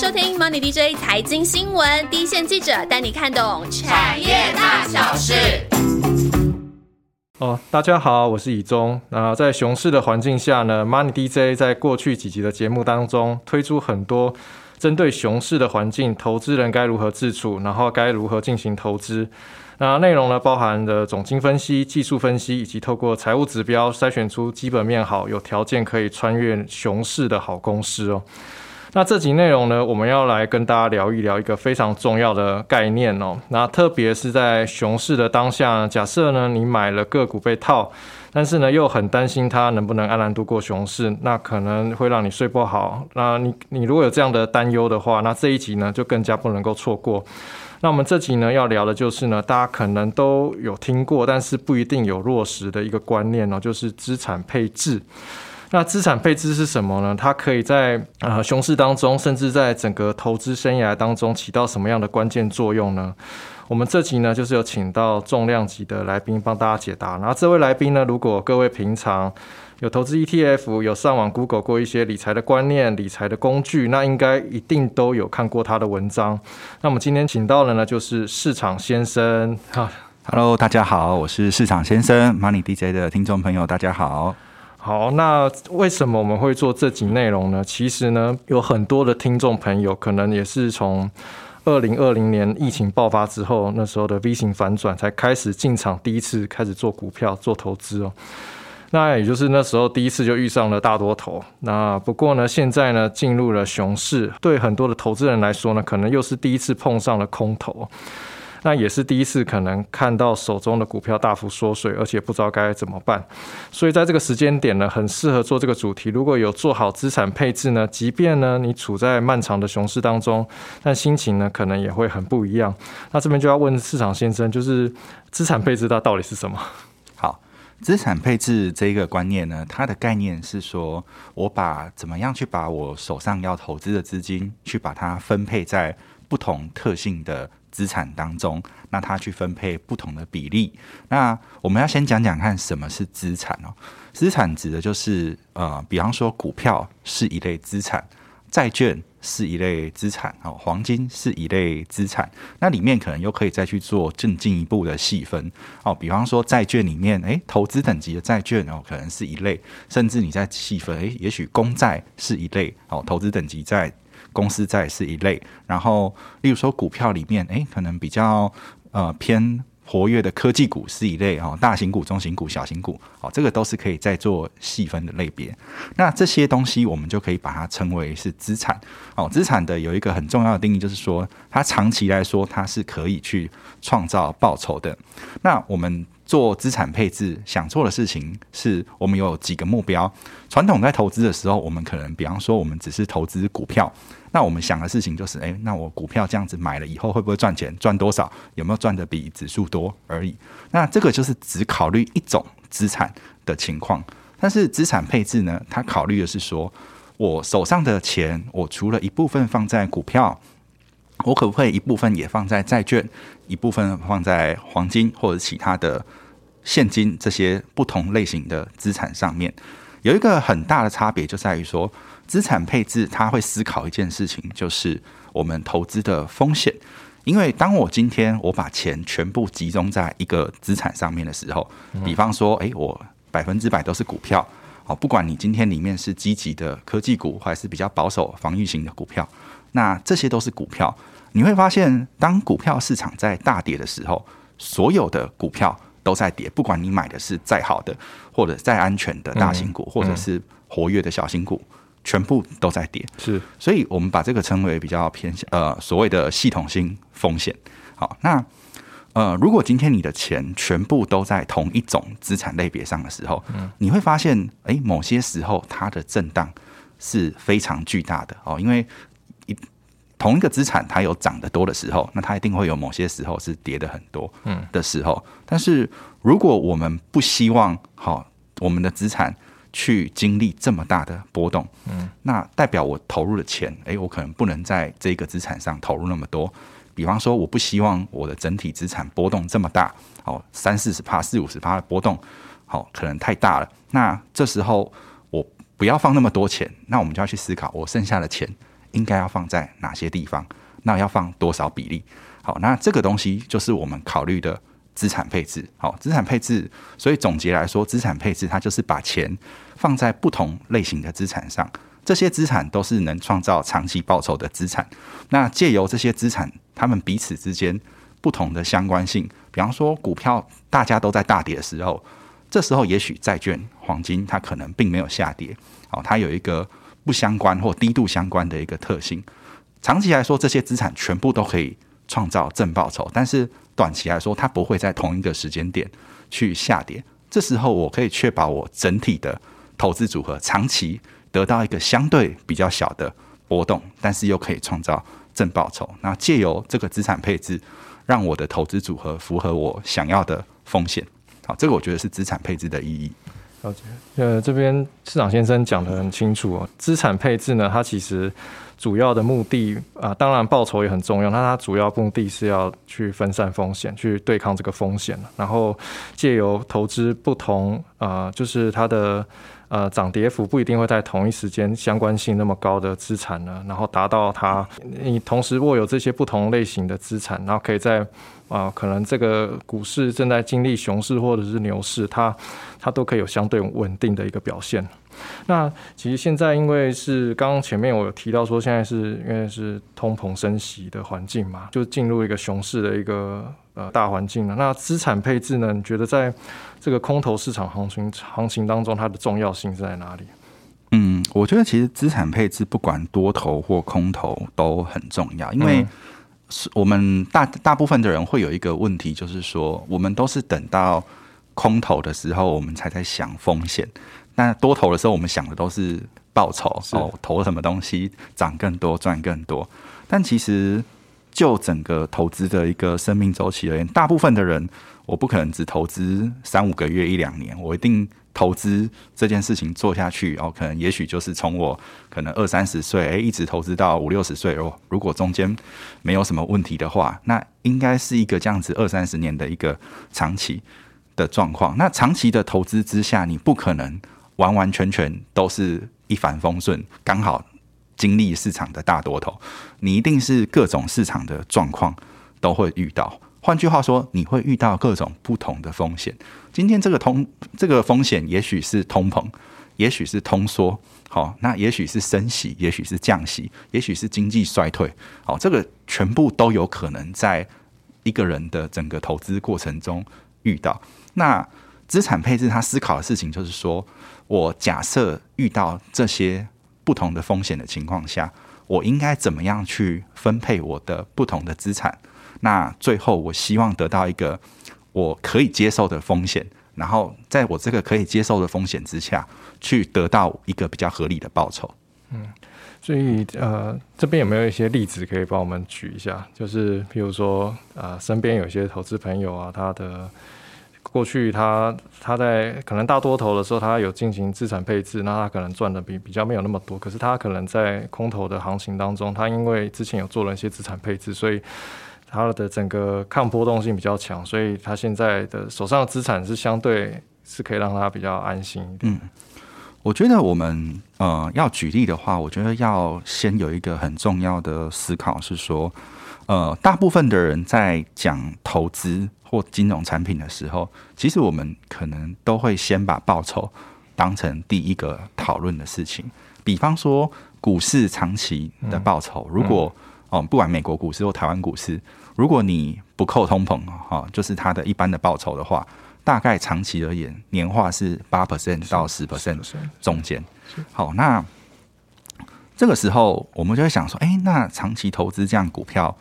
收听 Money DJ 财经新闻，第一线记者带你看懂产业大小事。哦，大家好，我是以中。那在熊市的环境下呢，Money DJ 在过去几集的节目当中推出很多针对熊市的环境，投资人该如何自处，然后该如何进行投资。那内容呢，包含的总经分析、技术分析，以及透过财务指标筛选出基本面好、有条件可以穿越熊市的好公司哦。那这集内容呢，我们要来跟大家聊一聊一个非常重要的概念哦。那特别是在熊市的当下，假设呢你买了个股被套，但是呢又很担心它能不能安然度过熊市，那可能会让你睡不好。那你你如果有这样的担忧的话，那这一集呢就更加不能够错过。那我们这集呢要聊的就是呢，大家可能都有听过，但是不一定有落实的一个观念哦，就是资产配置。那资产配置是什么呢？它可以在呃熊市当中，甚至在整个投资生涯当中起到什么样的关键作用呢？我们这集呢，就是有请到重量级的来宾帮大家解答。然后这位来宾呢，如果各位平常有投资 ETF，有上网 Google 过一些理财的观念、理财的工具，那应该一定都有看过他的文章。那我们今天请到的呢，就是市场先生。哈，Hello，大家好，我是市场先生 Money DJ 的听众朋友，大家好。好，那为什么我们会做这集内容呢？其实呢，有很多的听众朋友可能也是从二零二零年疫情爆发之后，那时候的 V 型反转才开始进场，第一次开始做股票做投资哦。那也就是那时候第一次就遇上了大多头。那不过呢，现在呢进入了熊市，对很多的投资人来说呢，可能又是第一次碰上了空头。那也是第一次可能看到手中的股票大幅缩水，而且不知道该怎么办。所以在这个时间点呢，很适合做这个主题。如果有做好资产配置呢，即便呢你处在漫长的熊市当中，但心情呢可能也会很不一样。那这边就要问市场先生，就是资产配置它到底是什么？好，资产配置这一个观念呢，它的概念是说我把怎么样去把我手上要投资的资金，去把它分配在不同特性的。资产当中，那它去分配不同的比例。那我们要先讲讲看什么是资产哦。资产指的就是呃，比方说股票是一类资产，债券是一类资产哦，黄金是一类资产。那里面可能又可以再去做更进一步的细分哦。比方说债券里面，诶，投资等级的债券哦，可能是一类，甚至你在细分，诶，也许公债是一类哦，投资等级在。公司债是一类，然后例如说股票里面，哎，可能比较呃偏活跃的科技股是一类哦，大型股、中型股、小型股，哦，这个都是可以再做细分的类别。那这些东西我们就可以把它称为是资产哦。资产的有一个很重要的定义，就是说它长期来说它是可以去创造报酬的。那我们做资产配置想做的事情是，我们有几个目标。传统在投资的时候，我们可能比方说我们只是投资股票。那我们想的事情就是，哎，那我股票这样子买了以后会不会赚钱？赚多少？有没有赚的比指数多而已？那这个就是只考虑一种资产的情况。但是资产配置呢，它考虑的是说，我手上的钱，我除了一部分放在股票，我可不可以一部分也放在债券，一部分放在黄金或者其他的现金这些不同类型的资产上面？有一个很大的差别就在于说。资产配置，它会思考一件事情，就是我们投资的风险。因为当我今天我把钱全部集中在一个资产上面的时候，比方说，诶，我百分之百都是股票，哦，不管你今天里面是积极的科技股，还是比较保守防御型的股票，那这些都是股票。你会发现，当股票市场在大跌的时候，所有的股票都在跌，不管你买的是再好的，或者再安全的大型股，或者是活跃的小型股。全部都在跌，是，所以我们把这个称为比较偏向呃所谓的系统性风险。好，那呃，如果今天你的钱全部都在同一种资产类别上的时候，嗯，你会发现，哎，某些时候它的震荡是非常巨大的哦，因为一同一个资产它有涨得多的时候，那它一定会有某些时候是跌的很多，嗯的时候。但是如果我们不希望好我们的资产，去经历这么大的波动，嗯，那代表我投入的钱，诶，我可能不能在这个资产上投入那么多。比方说，我不希望我的整体资产波动这么大，哦，三四十帕、四五十帕的波动，好，可能太大了。那这时候我不要放那么多钱，那我们就要去思考，我剩下的钱应该要放在哪些地方？那要放多少比例？好，那这个东西就是我们考虑的资产配置。好，资产配置，所以总结来说，资产配置它就是把钱放在不同类型的资产上，这些资产都是能创造长期报酬的资产。那借由这些资产，他们彼此之间不同的相关性，比方说股票大家都在大跌的时候，这时候也许债券、黄金它可能并没有下跌。好，它有一个不相关或低度相关的一个特性。长期来说，这些资产全部都可以创造正报酬，但是短期来说，它不会在同一个时间点去下跌。这时候，我可以确保我整体的投资组合长期得到一个相对比较小的波动，但是又可以创造正报酬。那借由这个资产配置，让我的投资组合符合我想要的风险。好，这个我觉得是资产配置的意义。了解，呃，这边市长先生讲的很清楚哦。资产配置呢，它其实主要的目的啊，当然报酬也很重要，那它主要目的是要去分散风险，去对抗这个风险，然后借由投资不同啊，就是它的呃涨跌幅不一定会在同一时间相关性那么高的资产呢，然后达到它你同时握有这些不同类型的资产，然后可以在。啊，可能这个股市正在经历熊市或者是牛市，它它都可以有相对稳定的一个表现。那其实现在因为是刚刚前面我有提到说，现在是因为是通膨升息的环境嘛，就进入一个熊市的一个呃大环境了。那资产配置呢？你觉得在这个空头市场行情行情当中，它的重要性是在哪里？嗯，我觉得其实资产配置不管多头或空头都很重要，因为。是我们大大部分的人会有一个问题，就是说，我们都是等到空头的时候，我们才在想风险；那多头的时候，我们想的都是报酬哦，投什么东西涨更多，赚更多。但其实，就整个投资的一个生命周期而言，大部分的人，我不可能只投资三五个月、一两年，我一定。投资这件事情做下去，哦，可能也许就是从我可能二三十岁，诶，一直投资到五六十岁哦。如果中间没有什么问题的话，那应该是一个这样子二三十年的一个长期的状况。那长期的投资之下，你不可能完完全全都是一帆风顺，刚好经历市场的大多头，你一定是各种市场的状况都会遇到。换句话说，你会遇到各种不同的风险。今天这个通这个风险，也许是通膨，也许是通缩，好，那也许是升息，也许是降息，也许是经济衰退，好，这个全部都有可能在一个人的整个投资过程中遇到。那资产配置，他思考的事情就是说，我假设遇到这些不同的风险的情况下，我应该怎么样去分配我的不同的资产？那最后，我希望得到一个我可以接受的风险，然后在我这个可以接受的风险之下去得到一个比较合理的报酬。嗯，所以呃，这边有没有一些例子可以帮我们举一下？就是比如说啊，身边有些投资朋友啊，他的过去他他在可能大多头的时候，他有进行资产配置，那他可能赚的比比较没有那么多。可是他可能在空头的行情当中，他因为之前有做了一些资产配置，所以它的整个抗波动性比较强，所以他现在的手上的资产是相对是可以让他比较安心一点。嗯，我觉得我们呃要举例的话，我觉得要先有一个很重要的思考是说，呃，大部分的人在讲投资或金融产品的时候，其实我们可能都会先把报酬当成第一个讨论的事情。比方说股市长期的报酬，如果哦，不管美国股市或台湾股市，如果你不扣通膨哈，就是它的一般的报酬的话，大概长期而言，年化是八 percent 到十 percent 中间。好，那这个时候我们就会想说，哎，那长期投资这样股票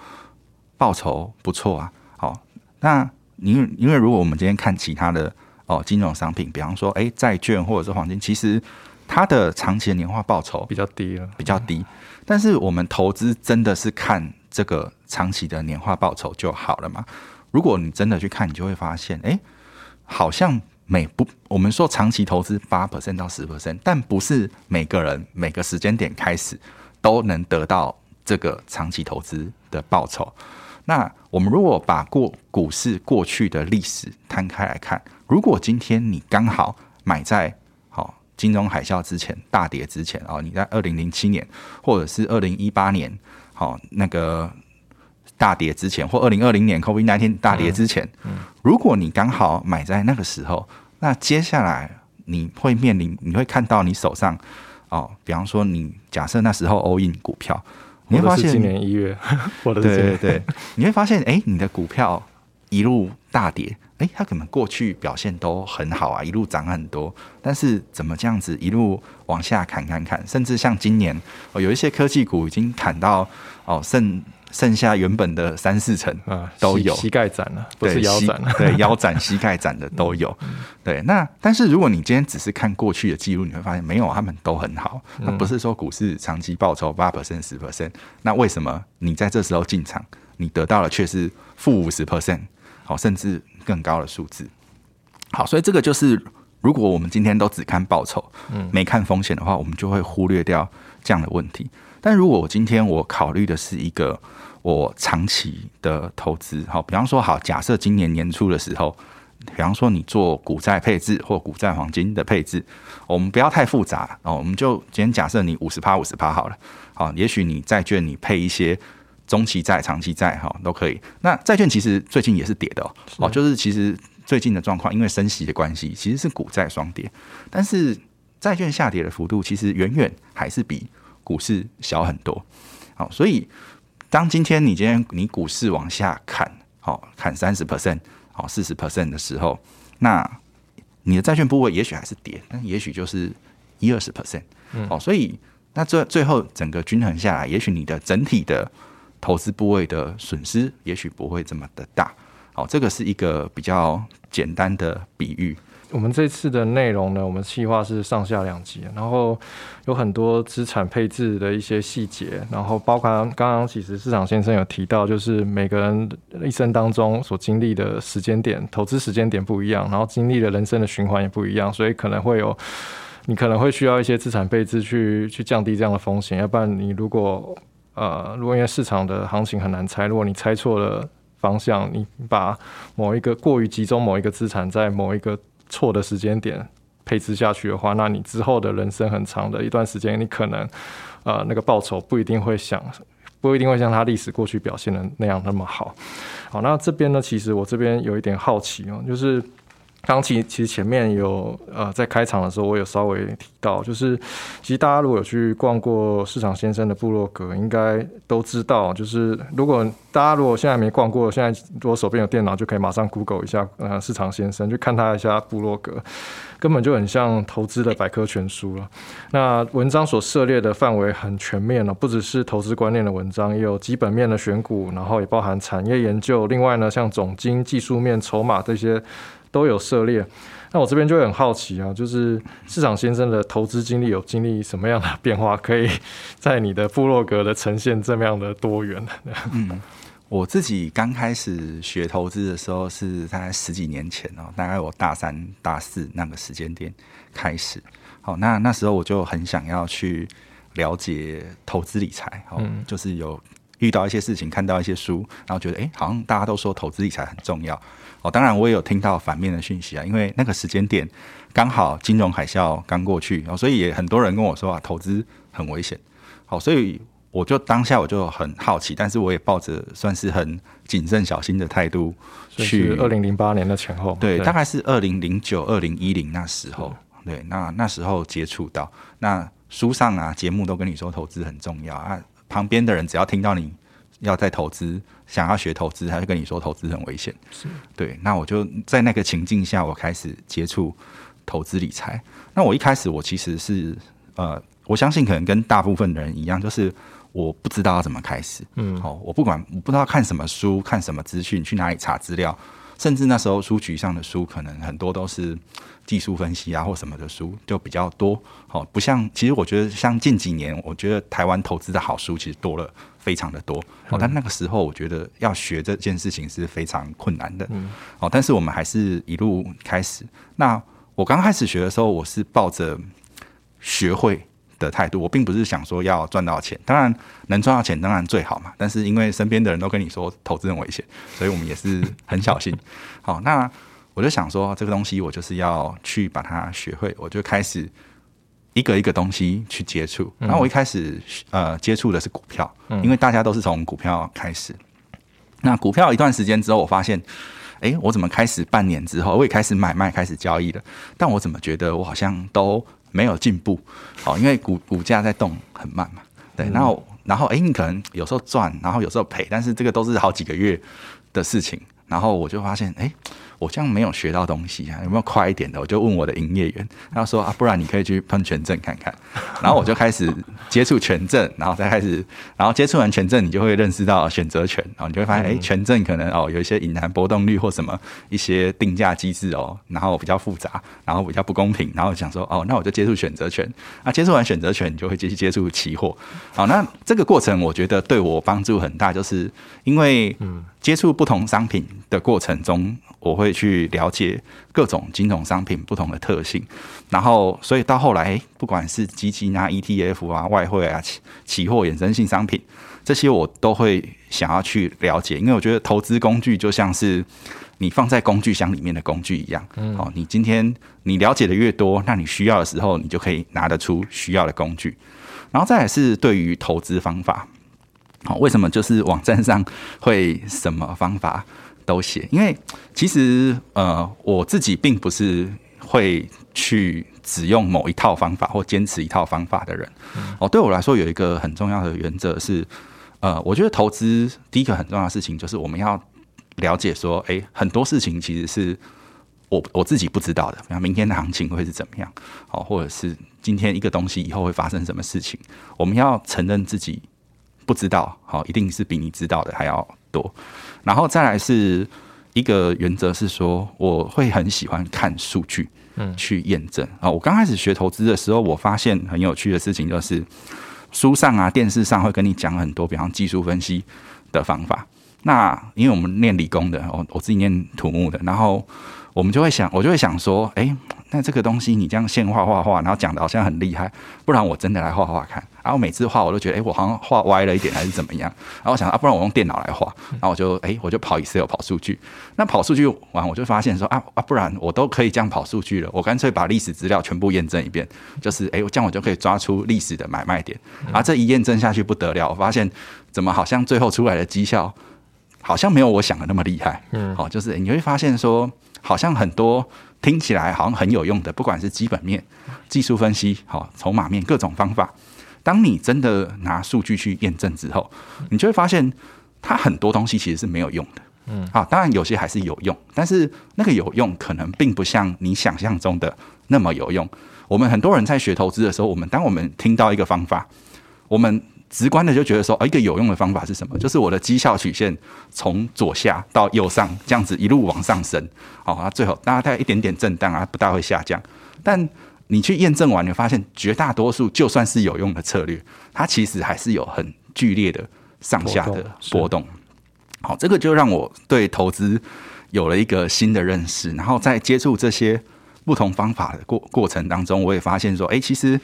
报酬不错啊。好，那因为因为如果我们今天看其他的哦金融商品，比方说哎债券或者是黄金，其实它的长期的年化报酬比较低了，比较低。但是我们投资真的是看这个长期的年化报酬就好了嘛？如果你真的去看，你就会发现，哎，好像每不我们说长期投资八 percent 到十 percent，但不是每个人每个时间点开始都能得到这个长期投资的报酬。那我们如果把过股市过去的历史摊开来看，如果今天你刚好买在好金融海啸之前大跌之前哦，你在二零零七年或者是二零一八年，好那个大跌之前，或二零二零年 COVID 那天大跌之前，如果你刚好买在那个时候，那接下来你会面临，你会看到你手上哦，比方说你假设那时候 all in 股票，你会发现今年一月，我的对对对，你会发现哎，你的股票一路大跌。哎，它可能过去表现都很好啊，一路涨很多，但是怎么这样子一路往下砍砍砍，甚至像今年哦，有一些科技股已经砍到哦剩剩下原本的三四成啊，都有膝盖斩了，不是腰斩了，对 腰斩膝盖斩的都有。对，那但是如果你今天只是看过去的记录，你会发现没有，他们都很好。那不是说股市长期报酬八 percent 十 percent，那为什么你在这时候进场，你得到的却是负五十 percent？好，甚至。更高的数字，好，所以这个就是，如果我们今天都只看报酬，嗯，没看风险的话，我们就会忽略掉这样的问题。但如果我今天我考虑的是一个我长期的投资，好，比方说，好，假设今年年初的时候，比方说你做股债配置或股债黄金的配置，我们不要太复杂哦，我们就今天假设你五十趴五十趴好了，好，也许你债券你配一些。中期债、长期债，哈，都可以。那债券其实最近也是跌的哦，就是其实最近的状况，因为升息的关系，其实是股债双跌。但是债券下跌的幅度，其实远远还是比股市小很多。好，所以当今天你今天你股市往下砍，好砍三十 percent，好四十 percent 的时候，那你的债券部位也许还是跌，但也许就是一二十 percent。好，所以那最最后整个均衡下来，也许你的整体的。投资部位的损失也许不会这么的大，好，这个是一个比较简单的比喻。我们这次的内容呢，我们计划是上下两集，然后有很多资产配置的一些细节，然后包括刚刚其实市场先生有提到，就是每个人一生当中所经历的时间点、投资时间点不一样，然后经历的人生的循环也不一样，所以可能会有你可能会需要一些资产配置去去降低这样的风险，要不然你如果呃，如果因为市场的行情很难猜，如果你猜错了方向，你把某一个过于集中某一个资产在某一个错的时间点配置下去的话，那你之后的人生很长的一段时间，你可能呃那个报酬不一定会想不一定会像他历史过去表现的那样那么好。好，那这边呢，其实我这边有一点好奇哦，就是。刚其其实前面有呃在开场的时候，我有稍微提到，就是其实大家如果有去逛过市场先生的部落格，应该都知道，就是如果大家如果现在没逛过，现在如果手边有电脑，就可以马上 Google 一下呃市场先生，去看他一下部落格，根本就很像投资的百科全书了。那文章所涉猎的范围很全面了，不只是投资观念的文章，也有基本面的选股，然后也包含产业研究。另外呢，像总经、技术面、筹码这些。都有涉猎，那我这边就很好奇啊，就是市场先生的投资经历有经历什么样的变化，可以 在你的部落格的呈现这么样的多元？嗯，我自己刚开始学投资的时候是大概十几年前哦，大概我大三、大四那个时间点开始。好，那那时候我就很想要去了解投资理财，哦，就是有遇到一些事情，看到一些书，然后觉得哎，好像大家都说投资理财很重要。哦，当然我也有听到反面的讯息啊，因为那个时间点刚好金融海啸刚过去，然哦，所以也很多人跟我说啊，投资很危险。好，所以我就当下我就很好奇，但是我也抱着算是很谨慎小心的态度去。二零零八年的前后，对，大概是二零零九、二零一零那时候，对，那那时候接触到，那书上啊节目都跟你说投资很重要啊，旁边的人只要听到你。要在投资，想要学投资，他就跟你说投资很危险。是对，那我就在那个情境下，我开始接触投资理财。那我一开始我其实是呃，我相信可能跟大部分的人一样，就是我不知道要怎么开始。嗯，好，我不管我不知道看什么书，看什么资讯，去哪里查资料，甚至那时候书局上的书可能很多都是技术分析啊或什么的书就比较多。好，不像其实我觉得像近几年，我觉得台湾投资的好书其实多了。非常的多哦，但那个时候我觉得要学这件事情是非常困难的哦。但是我们还是一路开始。那我刚开始学的时候，我是抱着学会的态度，我并不是想说要赚到钱。当然能赚到钱当然最好嘛。但是因为身边的人都跟你说投资很危险，所以我们也是很小心。好，那我就想说这个东西我就是要去把它学会，我就开始一个一个东西去接触。然后我一开始呃接触的是股票，因为大家都是从股票开始。那股票一段时间之后，我发现，哎，我怎么开始半年之后，我也开始买卖、开始交易了，但我怎么觉得我好像都没有进步？哦，因为股股价在动很慢嘛。对，然后然后哎，你可能有时候赚，然后有时候赔，但是这个都是好几个月的事情。然后我就发现，哎。我这样没有学到东西啊，有没有快一点的？我就问我的营业员，他说啊，不然你可以去喷权证看看。然后我就开始接触权证，然后再开始，然后接触完权证，你就会认识到选择权，然后你就会发现，哎，权证可能哦有一些隐含波动率或什么一些定价机制哦，然后比较复杂，然后比较不公平，然后想说哦，那我就接触选择权。啊，接触完选择权，你就会继续接触期货。好，那这个过程我觉得对我帮助很大，就是因为嗯。接触不同商品的过程中，我会去了解各种金融商品不同的特性，然后所以到后来，不管是基金啊、ETF 啊、外汇啊、期期货衍生性商品，这些我都会想要去了解，因为我觉得投资工具就像是你放在工具箱里面的工具一样。嗯哦，你今天你了解的越多，那你需要的时候，你就可以拿得出需要的工具。然后再来是对于投资方法。好，为什么就是网站上会什么方法都写？因为其实呃，我自己并不是会去只用某一套方法或坚持一套方法的人。哦，对我来说有一个很重要的原则是，呃，我觉得投资第一个很重要的事情就是我们要了解说，哎，很多事情其实是我我自己不知道的，比方明天的行情会是怎么样，好，或者是今天一个东西以后会发生什么事情，我们要承认自己。不知道，好，一定是比你知道的还要多。然后再来是一个原则是说，我会很喜欢看数据，嗯，去验证啊。我刚开始学投资的时候，我发现很有趣的事情就是，书上啊、电视上会跟你讲很多，比方技术分析的方法。那因为我们念理工的，我我自己念土木的，然后我们就会想，我就会想说，哎。那这个东西你这样现画画画，然后讲的好像很厉害，不然我真的来画画看。然后每次画我都觉得，哎，我好像画歪了一点，还是怎么样？然后我想啊，不然我用电脑来画。然后我就哎，我就跑 Excel 跑数据。那跑数据完，我就发现说啊啊，不然我都可以这样跑数据了。我干脆把历史资料全部验证一遍，就是哎，这样我就可以抓出历史的买卖点。啊，这一验证下去不得了，我发现怎么好像最后出来的绩效好像没有我想的那么厉害。嗯，好，就是你会发现说，好像很多。听起来好像很有用的，不管是基本面、技术分析、好筹码面各种方法，当你真的拿数据去验证之后，你就会发现它很多东西其实是没有用的。嗯，啊，当然有些还是有用，但是那个有用可能并不像你想象中的那么有用。我们很多人在学投资的时候，我们当我们听到一个方法，我们。直观的就觉得说，哦，一个有用的方法是什么？就是我的绩效曲线从左下到右上这样子一路往上升，好，那最后大概一点点震荡啊，不大会下降。但你去验证完，你发现绝大多数就算是有用的策略，它其实还是有很剧烈的上下的波动。好，这个就让我对投资有了一个新的认识。然后在接触这些不同方法的过过程当中，我也发现说，哎，其实。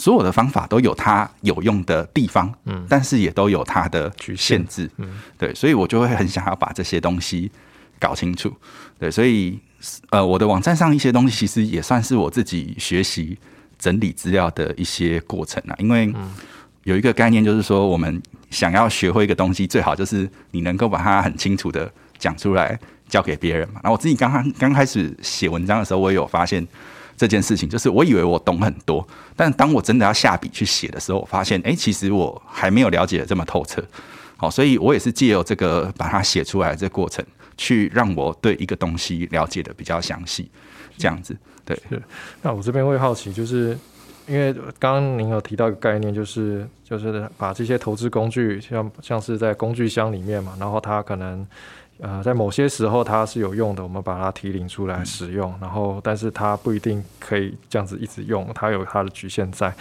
所有的方法都有它有用的地方，嗯，但是也都有它的限制，嗯，对，所以我就会很想要把这些东西搞清楚，对，所以呃，我的网站上一些东西其实也算是我自己学习整理资料的一些过程啊，因为有一个概念就是说，我们想要学会一个东西，最好就是你能够把它很清楚的讲出来，交给别人嘛。然后我自己刚刚刚开始写文章的时候，我也有发现。这件事情就是我以为我懂很多，但当我真的要下笔去写的时候，我发现，哎，其实我还没有了解的这么透彻。好，所以我也是借由这个把它写出来这过程，去让我对一个东西了解的比较详细。这样子，对。那我这边会好奇，就是因为刚刚您有提到一个概念，就是就是把这些投资工具，像像是在工具箱里面嘛，然后它可能。呃，在某些时候它是有用的，我们把它提领出来使用，然后，但是它不一定可以这样子一直用，它有它的局限在。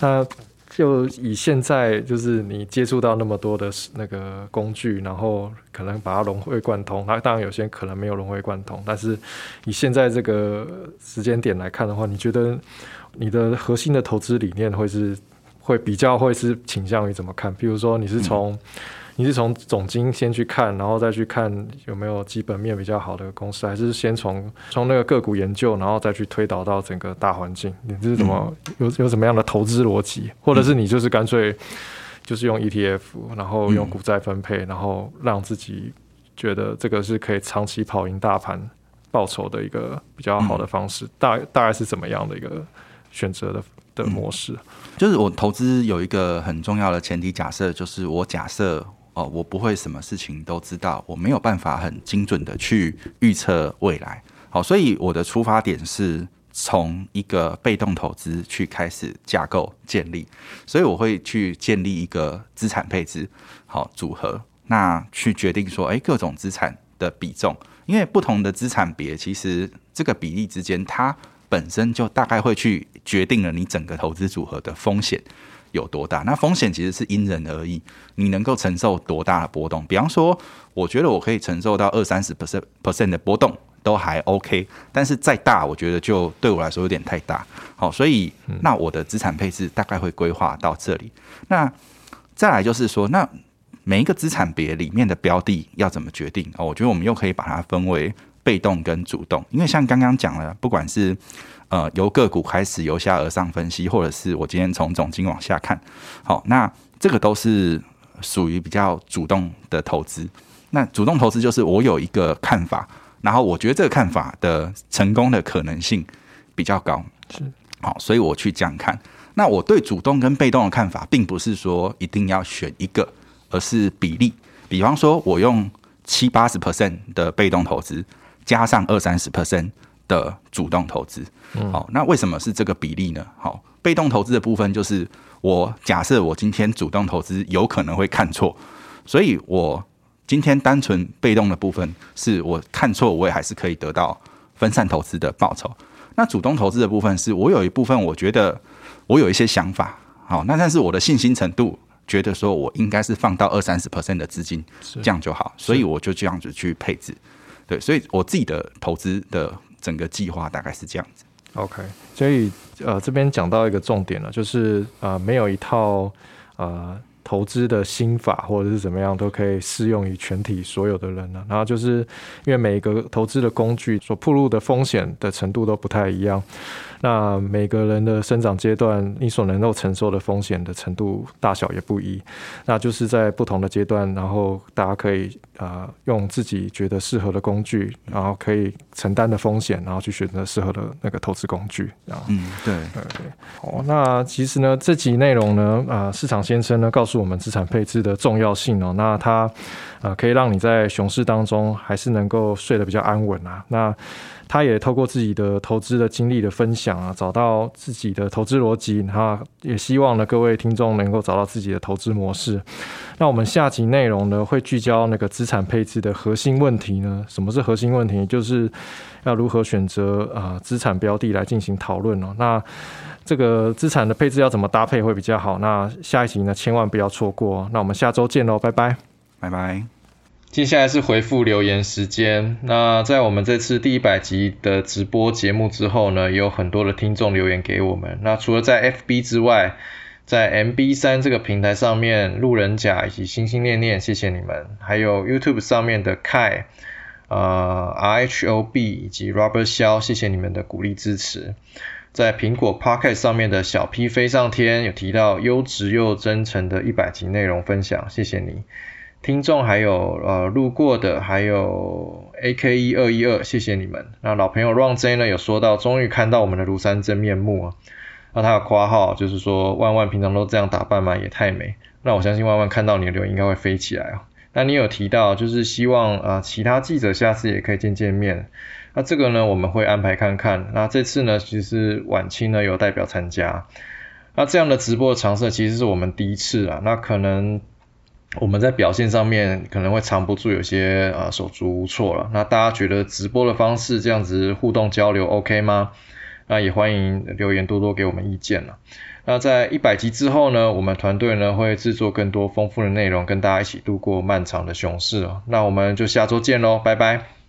那就以现在就是你接触到那么多的那个工具，然后可能把它融会贯通，那当然有些可能没有融会贯通，但是以现在这个时间点来看的话，你觉得你的核心的投资理念会是会比较会是倾向于怎么看？比如说你是从你是从总经先去看，然后再去看有没有基本面比较好的公司，还是先从从那个个股研究，然后再去推导到整个大环境？你是怎么有有什么样的投资逻辑，或者是你就是干脆就是用 ETF，然后用股债分配，然后让自己觉得这个是可以长期跑赢大盘报酬的一个比较好的方式？大大概是怎么样的一个选择的的模式？就是我投资有一个很重要的前提假设，就是我假设哦，我不会什么事情都知道，我没有办法很精准的去预测未来。好，所以我的出发点是从一个被动投资去开始架构建立，所以我会去建立一个资产配置好组合，那去决定说，哎，各种资产的比重，因为不同的资产别，其实这个比例之间它。本身就大概会去决定了你整个投资组合的风险有多大。那风险其实是因人而异，你能够承受多大的波动？比方说，我觉得我可以承受到二三十 percent percent 的波动都还 OK，但是再大，我觉得就对我来说有点太大。好，所以那我的资产配置大概会规划到这里。那再来就是说，那每一个资产别里面的标的要怎么决定？哦，我觉得我们又可以把它分为。被动跟主动，因为像刚刚讲了，不管是呃由个股开始由下而上分析，或者是我今天从总经往下看，好，那这个都是属于比较主动的投资。那主动投资就是我有一个看法，然后我觉得这个看法的成功的可能性比较高，是好，所以我去这样看。那我对主动跟被动的看法，并不是说一定要选一个，而是比例。比方说，我用七八十 percent 的被动投资。加上二三十 percent 的主动投资，好，那为什么是这个比例呢？好，被动投资的部分就是我假设我今天主动投资有可能会看错，所以我今天单纯被动的部分是我看错，我也还是可以得到分散投资的报酬。那主动投资的部分是我有一部分我觉得我有一些想法，好，那但是我的信心程度觉得说我应该是放到二三十 percent 的资金，这样就好，所以我就这样子去配置。对，所以我自己的投资的整个计划大概是这样子。OK，所以呃，这边讲到一个重点了，就是呃，没有一套呃投资的心法或者是怎么样都可以适用于全体所有的人呢。然后就是因为每一个投资的工具所铺露的风险的程度都不太一样。那每个人的生长阶段，你所能够承受的风险的程度大小也不一。那就是在不同的阶段，然后大家可以呃用自己觉得适合的工具，然后可以承担的风险，然后去选择适合的那个投资工具。嗯，对对对。哦，那其实呢，这集内容呢，啊，市场先生呢告诉我们资产配置的重要性哦。那他啊可以让你在熊市当中还是能够睡得比较安稳啊。那他也透过自己的投资的经历的分享啊，找到自己的投资逻辑，然后也希望呢各位听众能够找到自己的投资模式。那我们下集内容呢会聚焦那个资产配置的核心问题呢？什么是核心问题？就是要如何选择啊资产标的来进行讨论哦。那这个资产的配置要怎么搭配会比较好？那下一集呢千万不要错过。那我们下周见喽，拜拜，拜拜。接下来是回复留言时间。那在我们这次第一百集的直播节目之后呢，也有很多的听众留言给我们。那除了在 FB 之外，在 MB 三这个平台上面，路人甲以及心心念念，谢谢你们。还有 YouTube 上面的 Kai，呃 RHOB 以及 Robert 肖，谢谢你们的鼓励支持。在苹果 Pocket 上面的小 P 飞上天，有提到优质又真诚的一百集内容分享，谢谢你。听众还有呃路过的，还有 A K 一二一二，谢谢你们。那老朋友 Ron J 呢有说到，终于看到我们的庐山真面目啊。那他的夸号，就是说万万平常都这样打扮吗？也太美。那我相信万万看到你的留言应该会飞起来哦。那你有提到就是希望呃其他记者下次也可以见见面。那这个呢我们会安排看看。那这次呢其实晚清呢有代表参加。那这样的直播的尝试其实是我们第一次啊。那可能。我们在表现上面可能会藏不住，有些啊手足无措了。那大家觉得直播的方式这样子互动交流 OK 吗？那也欢迎留言多多给我们意见了。那在一百集之后呢，我们团队呢会制作更多丰富的内容，跟大家一起度过漫长的熊市哦。那我们就下周见喽，拜拜。